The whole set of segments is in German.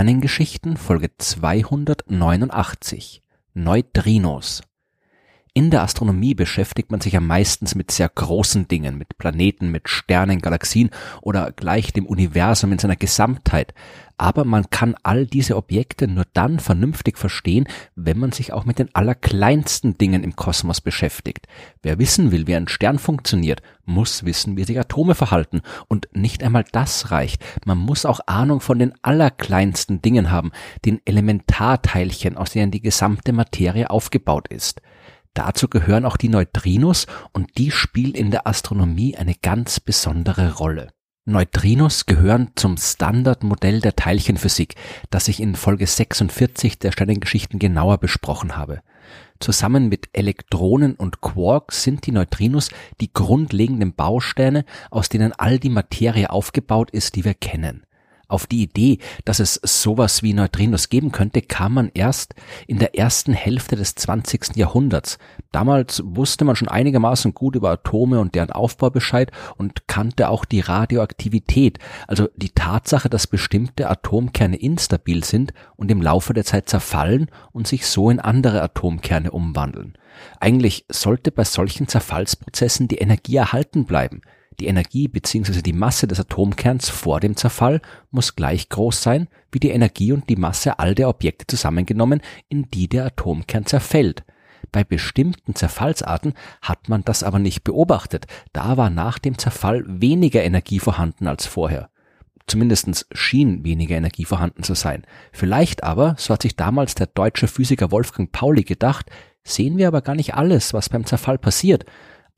Sternengeschichten Folge 289 Neutrinos in der Astronomie beschäftigt man sich ja meistens mit sehr großen Dingen, mit Planeten, mit Sternen, Galaxien oder gleich dem Universum in seiner Gesamtheit. Aber man kann all diese Objekte nur dann vernünftig verstehen, wenn man sich auch mit den allerkleinsten Dingen im Kosmos beschäftigt. Wer wissen will, wie ein Stern funktioniert, muss wissen, wie sich Atome verhalten. Und nicht einmal das reicht. Man muss auch Ahnung von den allerkleinsten Dingen haben, den Elementarteilchen, aus denen die gesamte Materie aufgebaut ist. Dazu gehören auch die Neutrinos und die spielen in der Astronomie eine ganz besondere Rolle. Neutrinos gehören zum Standardmodell der Teilchenphysik, das ich in Folge 46 der Sternengeschichten genauer besprochen habe. Zusammen mit Elektronen und Quarks sind die Neutrinos die grundlegenden Bausteine, aus denen all die Materie aufgebaut ist, die wir kennen. Auf die Idee, dass es sowas wie Neutrinos geben könnte, kam man erst in der ersten Hälfte des 20. Jahrhunderts. Damals wusste man schon einigermaßen gut über Atome und deren Aufbau Bescheid und kannte auch die Radioaktivität, also die Tatsache, dass bestimmte Atomkerne instabil sind und im Laufe der Zeit zerfallen und sich so in andere Atomkerne umwandeln. Eigentlich sollte bei solchen Zerfallsprozessen die Energie erhalten bleiben. Die Energie bzw. die Masse des Atomkerns vor dem Zerfall muss gleich groß sein wie die Energie und die Masse all der Objekte zusammengenommen, in die der Atomkern zerfällt. Bei bestimmten Zerfallsarten hat man das aber nicht beobachtet, da war nach dem Zerfall weniger Energie vorhanden als vorher. Zumindest schien weniger Energie vorhanden zu sein. Vielleicht aber, so hat sich damals der deutsche Physiker Wolfgang Pauli gedacht, sehen wir aber gar nicht alles, was beim Zerfall passiert.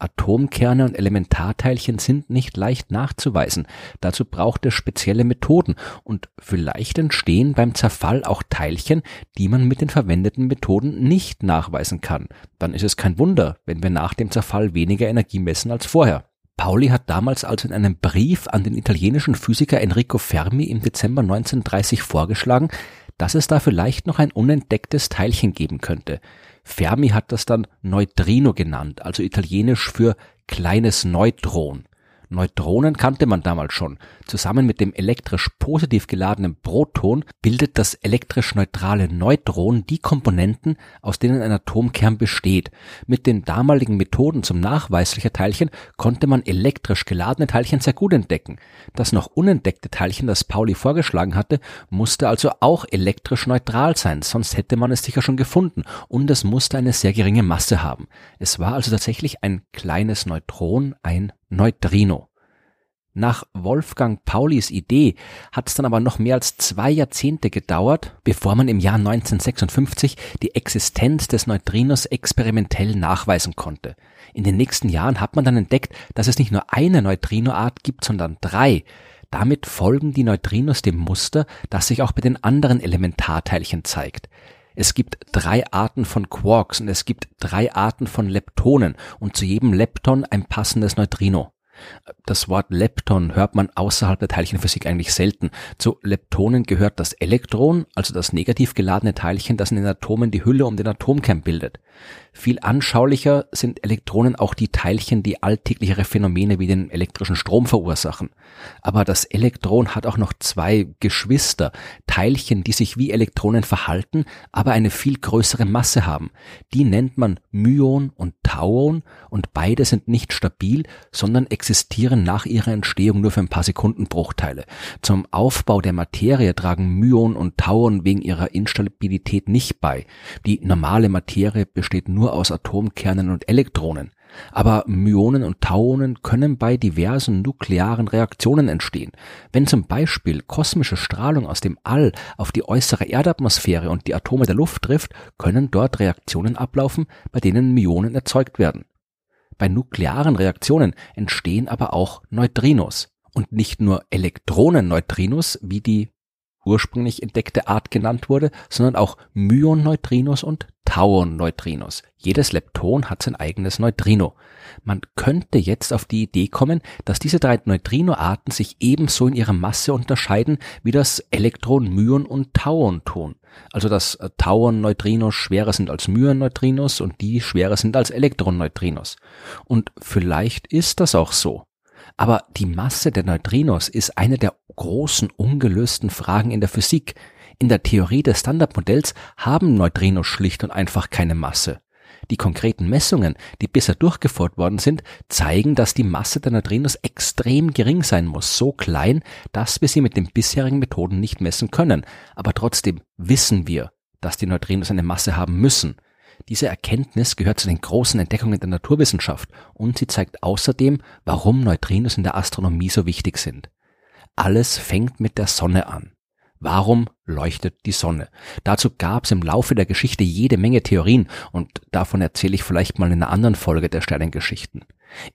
Atomkerne und Elementarteilchen sind nicht leicht nachzuweisen. Dazu braucht es spezielle Methoden und vielleicht entstehen beim Zerfall auch Teilchen, die man mit den verwendeten Methoden nicht nachweisen kann. Dann ist es kein Wunder, wenn wir nach dem Zerfall weniger Energie messen als vorher. Pauli hat damals also in einem Brief an den italienischen Physiker Enrico Fermi im Dezember 1930 vorgeschlagen, dass es da vielleicht noch ein unentdecktes Teilchen geben könnte. Fermi hat das dann Neutrino genannt, also italienisch für kleines Neutron. Neutronen kannte man damals schon. Zusammen mit dem elektrisch positiv geladenen Proton bildet das elektrisch neutrale Neutron die Komponenten, aus denen ein Atomkern besteht. Mit den damaligen Methoden zum Nachweis solcher Teilchen konnte man elektrisch geladene Teilchen sehr gut entdecken. Das noch unentdeckte Teilchen, das Pauli vorgeschlagen hatte, musste also auch elektrisch neutral sein, sonst hätte man es sicher schon gefunden und es musste eine sehr geringe Masse haben. Es war also tatsächlich ein kleines Neutron, ein Neutrino. Nach Wolfgang Paulis Idee hat es dann aber noch mehr als zwei Jahrzehnte gedauert, bevor man im Jahr 1956 die Existenz des Neutrinos experimentell nachweisen konnte. In den nächsten Jahren hat man dann entdeckt, dass es nicht nur eine Neutrinoart gibt, sondern drei. Damit folgen die Neutrinos dem Muster, das sich auch bei den anderen Elementarteilchen zeigt. Es gibt drei Arten von Quarks und es gibt drei Arten von Leptonen und zu jedem Lepton ein passendes Neutrino. Das Wort Lepton hört man außerhalb der Teilchenphysik eigentlich selten. Zu Leptonen gehört das Elektron, also das negativ geladene Teilchen, das in den Atomen die Hülle um den Atomkern bildet. Viel anschaulicher sind Elektronen auch die Teilchen, die alltäglichere Phänomene wie den elektrischen Strom verursachen. Aber das Elektron hat auch noch zwei Geschwister, Teilchen, die sich wie Elektronen verhalten, aber eine viel größere Masse haben. Die nennt man Myon und Tauon und beide sind nicht stabil, sondern existieren nach ihrer Entstehung nur für ein paar Sekundenbruchteile. Zum Aufbau der Materie tragen Myon und Tauon wegen ihrer Instabilität nicht bei. Die normale Materie besteht nur aus Atomkernen und Elektronen. Aber Myonen und Tauonen können bei diversen nuklearen Reaktionen entstehen. Wenn zum Beispiel kosmische Strahlung aus dem All auf die äußere Erdatmosphäre und die Atome der Luft trifft, können dort Reaktionen ablaufen, bei denen Myonen erzeugt werden. Bei nuklearen Reaktionen entstehen aber auch Neutrinos. Und nicht nur Elektronenneutrinos, wie die ursprünglich entdeckte Art genannt wurde, sondern auch Myonneutrinos und Tauerneutrinos. Jedes Lepton hat sein eigenes Neutrino. Man könnte jetzt auf die Idee kommen, dass diese drei Neutrinoarten sich ebenso in ihrer Masse unterscheiden, wie das Elektron, Myon und Tauern tun. Also dass äh, Tauern-Neutrinos schwerer sind als Myon-Neutrinos und die schwerer sind als Elektron-Neutrinos. Und vielleicht ist das auch so. Aber die Masse der Neutrinos ist eine der großen ungelösten Fragen in der Physik. In der Theorie des Standardmodells haben Neutrinos schlicht und einfach keine Masse. Die konkreten Messungen, die bisher durchgeführt worden sind, zeigen, dass die Masse der Neutrinos extrem gering sein muss, so klein, dass wir sie mit den bisherigen Methoden nicht messen können. Aber trotzdem wissen wir, dass die Neutrinos eine Masse haben müssen. Diese Erkenntnis gehört zu den großen Entdeckungen der Naturwissenschaft und sie zeigt außerdem, warum Neutrinos in der Astronomie so wichtig sind. Alles fängt mit der Sonne an. Warum leuchtet die Sonne? Dazu gab es im Laufe der Geschichte jede Menge Theorien und davon erzähle ich vielleicht mal in einer anderen Folge der Sternengeschichten.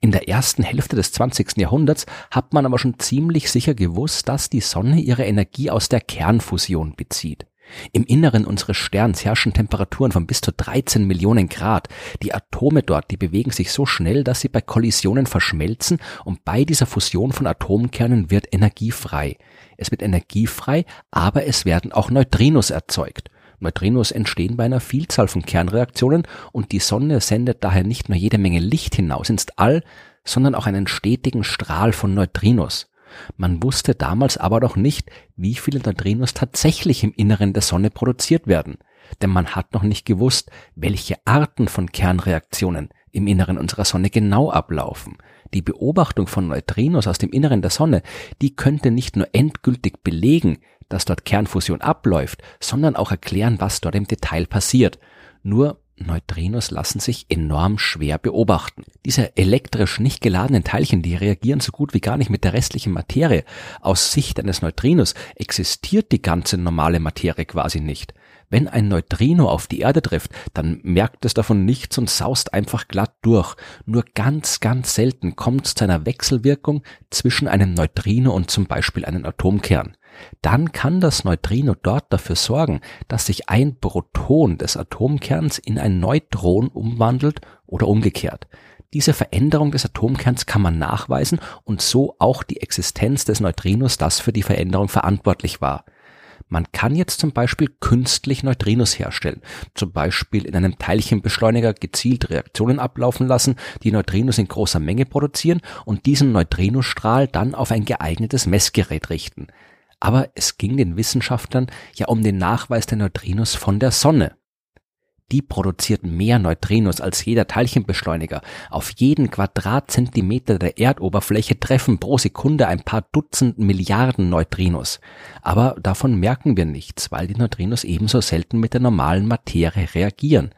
In der ersten Hälfte des 20. Jahrhunderts hat man aber schon ziemlich sicher gewusst, dass die Sonne ihre Energie aus der Kernfusion bezieht. Im Inneren unseres Sterns herrschen Temperaturen von bis zu 13 Millionen Grad. Die Atome dort, die bewegen sich so schnell, dass sie bei Kollisionen verschmelzen und bei dieser Fusion von Atomkernen wird Energie frei. Es wird Energie frei, aber es werden auch Neutrinos erzeugt. Neutrinos entstehen bei einer Vielzahl von Kernreaktionen und die Sonne sendet daher nicht nur jede Menge Licht hinaus ins All, sondern auch einen stetigen Strahl von Neutrinos. Man wusste damals aber noch nicht, wie viele Neutrinos tatsächlich im Inneren der Sonne produziert werden, denn man hat noch nicht gewusst, welche Arten von Kernreaktionen im Inneren unserer Sonne genau ablaufen. Die Beobachtung von Neutrinos aus dem Inneren der Sonne, die könnte nicht nur endgültig belegen, dass dort Kernfusion abläuft, sondern auch erklären, was dort im Detail passiert. Nur Neutrinos lassen sich enorm schwer beobachten. Diese elektrisch nicht geladenen Teilchen, die reagieren so gut wie gar nicht mit der restlichen Materie. Aus Sicht eines Neutrinos existiert die ganze normale Materie quasi nicht. Wenn ein Neutrino auf die Erde trifft, dann merkt es davon nichts und saust einfach glatt durch. Nur ganz, ganz selten kommt es zu einer Wechselwirkung zwischen einem Neutrino und zum Beispiel einem Atomkern dann kann das Neutrino dort dafür sorgen, dass sich ein Proton des Atomkerns in ein Neutron umwandelt oder umgekehrt. Diese Veränderung des Atomkerns kann man nachweisen und so auch die Existenz des Neutrinos, das für die Veränderung verantwortlich war. Man kann jetzt zum Beispiel künstlich Neutrinos herstellen, zum Beispiel in einem Teilchenbeschleuniger gezielt Reaktionen ablaufen lassen, die Neutrinos in großer Menge produzieren und diesen Neutrinostrahl dann auf ein geeignetes Messgerät richten. Aber es ging den Wissenschaftlern ja um den Nachweis der Neutrinos von der Sonne. Die produziert mehr Neutrinos als jeder Teilchenbeschleuniger. Auf jeden Quadratzentimeter der Erdoberfläche treffen pro Sekunde ein paar Dutzend Milliarden Neutrinos. Aber davon merken wir nichts, weil die Neutrinos ebenso selten mit der normalen Materie reagieren.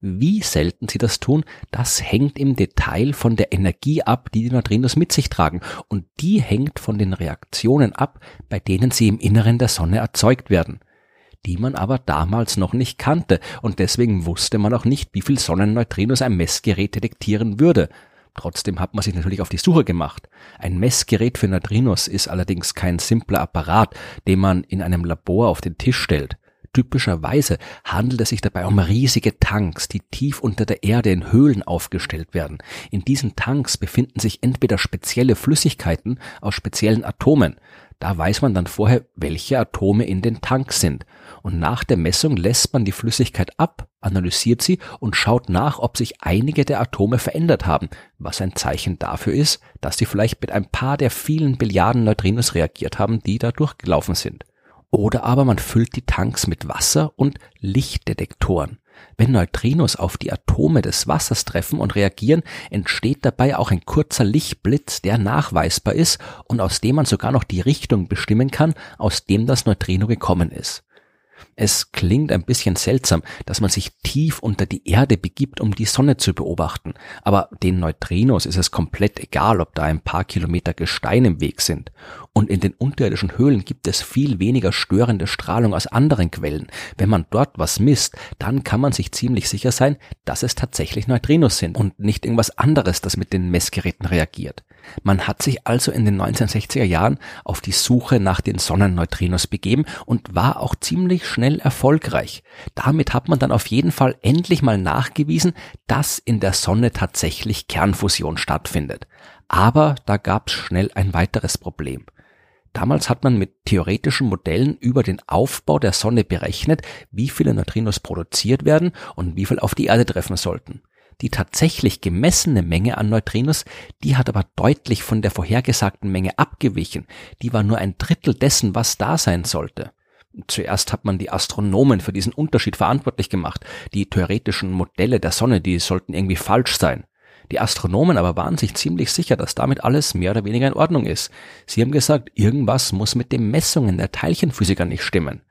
Wie selten sie das tun, das hängt im Detail von der Energie ab, die die Neutrinos mit sich tragen. Und die hängt von den Reaktionen ab, bei denen sie im Inneren der Sonne erzeugt werden. Die man aber damals noch nicht kannte und deswegen wusste man auch nicht, wie viel Sonnenneutrinos ein Messgerät detektieren würde. Trotzdem hat man sich natürlich auf die Suche gemacht. Ein Messgerät für Neutrinos ist allerdings kein simpler Apparat, den man in einem Labor auf den Tisch stellt. Typischerweise handelt es sich dabei um riesige Tanks, die tief unter der Erde in Höhlen aufgestellt werden. In diesen Tanks befinden sich entweder spezielle Flüssigkeiten aus speziellen Atomen. Da weiß man dann vorher, welche Atome in den Tanks sind. Und nach der Messung lässt man die Flüssigkeit ab, analysiert sie und schaut nach, ob sich einige der Atome verändert haben, was ein Zeichen dafür ist, dass sie vielleicht mit ein paar der vielen Billiarden Neutrinos reagiert haben, die da durchgelaufen sind. Oder aber man füllt die Tanks mit Wasser und Lichtdetektoren. Wenn Neutrinos auf die Atome des Wassers treffen und reagieren, entsteht dabei auch ein kurzer Lichtblitz, der nachweisbar ist und aus dem man sogar noch die Richtung bestimmen kann, aus dem das Neutrino gekommen ist. Es klingt ein bisschen seltsam, dass man sich tief unter die Erde begibt, um die Sonne zu beobachten, aber den Neutrinos ist es komplett egal, ob da ein paar Kilometer Gestein im Weg sind. Und in den unterirdischen Höhlen gibt es viel weniger störende Strahlung aus anderen Quellen. Wenn man dort was misst, dann kann man sich ziemlich sicher sein, dass es tatsächlich Neutrinos sind und nicht irgendwas anderes, das mit den Messgeräten reagiert. Man hat sich also in den 1960er Jahren auf die Suche nach den Sonnenneutrinos begeben und war auch ziemlich schnell erfolgreich. Damit hat man dann auf jeden Fall endlich mal nachgewiesen, dass in der Sonne tatsächlich Kernfusion stattfindet. Aber da gab es schnell ein weiteres Problem. Damals hat man mit theoretischen Modellen über den Aufbau der Sonne berechnet, wie viele Neutrinos produziert werden und wie viel auf die Erde treffen sollten. Die tatsächlich gemessene Menge an Neutrinos, die hat aber deutlich von der vorhergesagten Menge abgewichen. Die war nur ein Drittel dessen, was da sein sollte. Zuerst hat man die Astronomen für diesen Unterschied verantwortlich gemacht. Die theoretischen Modelle der Sonne, die sollten irgendwie falsch sein. Die Astronomen aber waren sich ziemlich sicher, dass damit alles mehr oder weniger in Ordnung ist. Sie haben gesagt, irgendwas muss mit den Messungen der Teilchenphysiker nicht stimmen.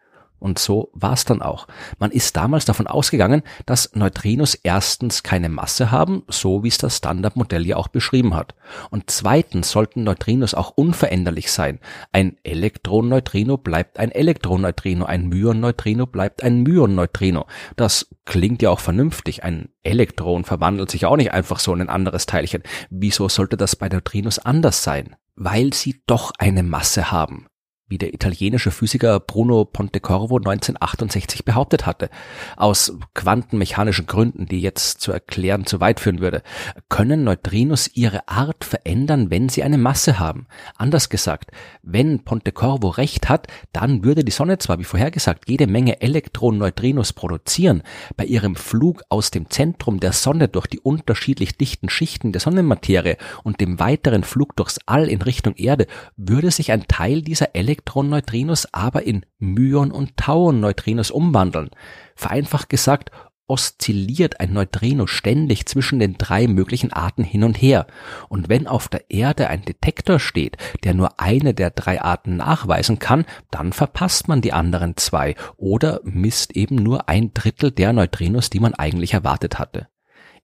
Und so war es dann auch. Man ist damals davon ausgegangen, dass Neutrinos erstens keine Masse haben, so wie es das Standardmodell ja auch beschrieben hat. Und zweitens sollten Neutrinos auch unveränderlich sein. Ein Elektronneutrino bleibt ein Elektronneutrino, ein Myonneutrino bleibt ein Myonneutrino. Das klingt ja auch vernünftig. Ein Elektron verwandelt sich auch nicht einfach so in ein anderes Teilchen. Wieso sollte das bei Neutrinos anders sein? Weil sie doch eine Masse haben wie der italienische Physiker Bruno Pontecorvo 1968 behauptet hatte. Aus quantenmechanischen Gründen, die jetzt zu erklären zu weit führen würde, können Neutrinos ihre Art verändern, wenn sie eine Masse haben. Anders gesagt, wenn Pontecorvo recht hat, dann würde die Sonne zwar, wie vorhergesagt, jede Menge Elektron-Neutrinos produzieren, bei ihrem Flug aus dem Zentrum der Sonne durch die unterschiedlich dichten Schichten der Sonnenmaterie und dem weiteren Flug durchs All in Richtung Erde würde sich ein Teil dieser Elektron Elektron-Neutrinos aber in Myon- und Tauern-Neutrinos umwandeln. Vereinfacht gesagt, oszilliert ein Neutrino ständig zwischen den drei möglichen Arten hin und her. Und wenn auf der Erde ein Detektor steht, der nur eine der drei Arten nachweisen kann, dann verpasst man die anderen zwei oder misst eben nur ein Drittel der Neutrinos, die man eigentlich erwartet hatte.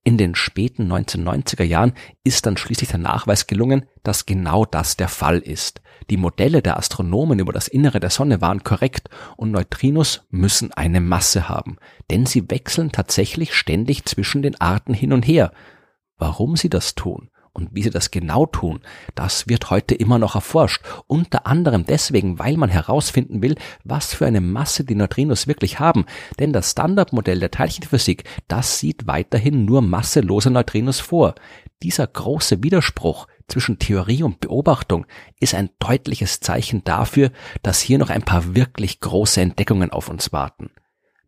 In den späten 1990er Jahren ist dann schließlich der Nachweis gelungen, dass genau das der Fall ist. Die Modelle der Astronomen über das Innere der Sonne waren korrekt und Neutrinos müssen eine Masse haben, denn sie wechseln tatsächlich ständig zwischen den Arten hin und her. Warum sie das tun und wie sie das genau tun, das wird heute immer noch erforscht. Unter anderem deswegen, weil man herausfinden will, was für eine Masse die Neutrinos wirklich haben. Denn das Standardmodell der Teilchenphysik, das sieht weiterhin nur masselose Neutrinos vor. Dieser große Widerspruch zwischen Theorie und Beobachtung ist ein deutliches Zeichen dafür, dass hier noch ein paar wirklich große Entdeckungen auf uns warten.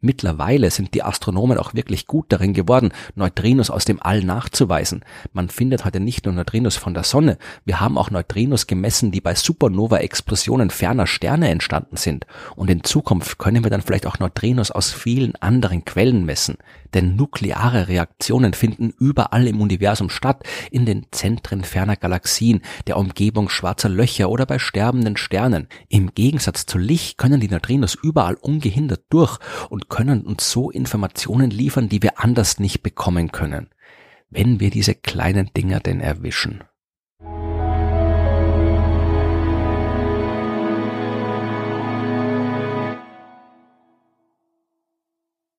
Mittlerweile sind die Astronomen auch wirklich gut darin geworden, Neutrinos aus dem All nachzuweisen. Man findet heute nicht nur Neutrinos von der Sonne, wir haben auch Neutrinos gemessen, die bei Supernova-Explosionen ferner Sterne entstanden sind. Und in Zukunft können wir dann vielleicht auch Neutrinos aus vielen anderen Quellen messen. Denn nukleare Reaktionen finden überall im Universum statt, in den Zentren ferner Galaxien, der Umgebung schwarzer Löcher oder bei sterbenden Sternen. Im Gegensatz zu Licht können die Neutrinos überall ungehindert durch und können uns so Informationen liefern, die wir anders nicht bekommen können. Wenn wir diese kleinen Dinger denn erwischen.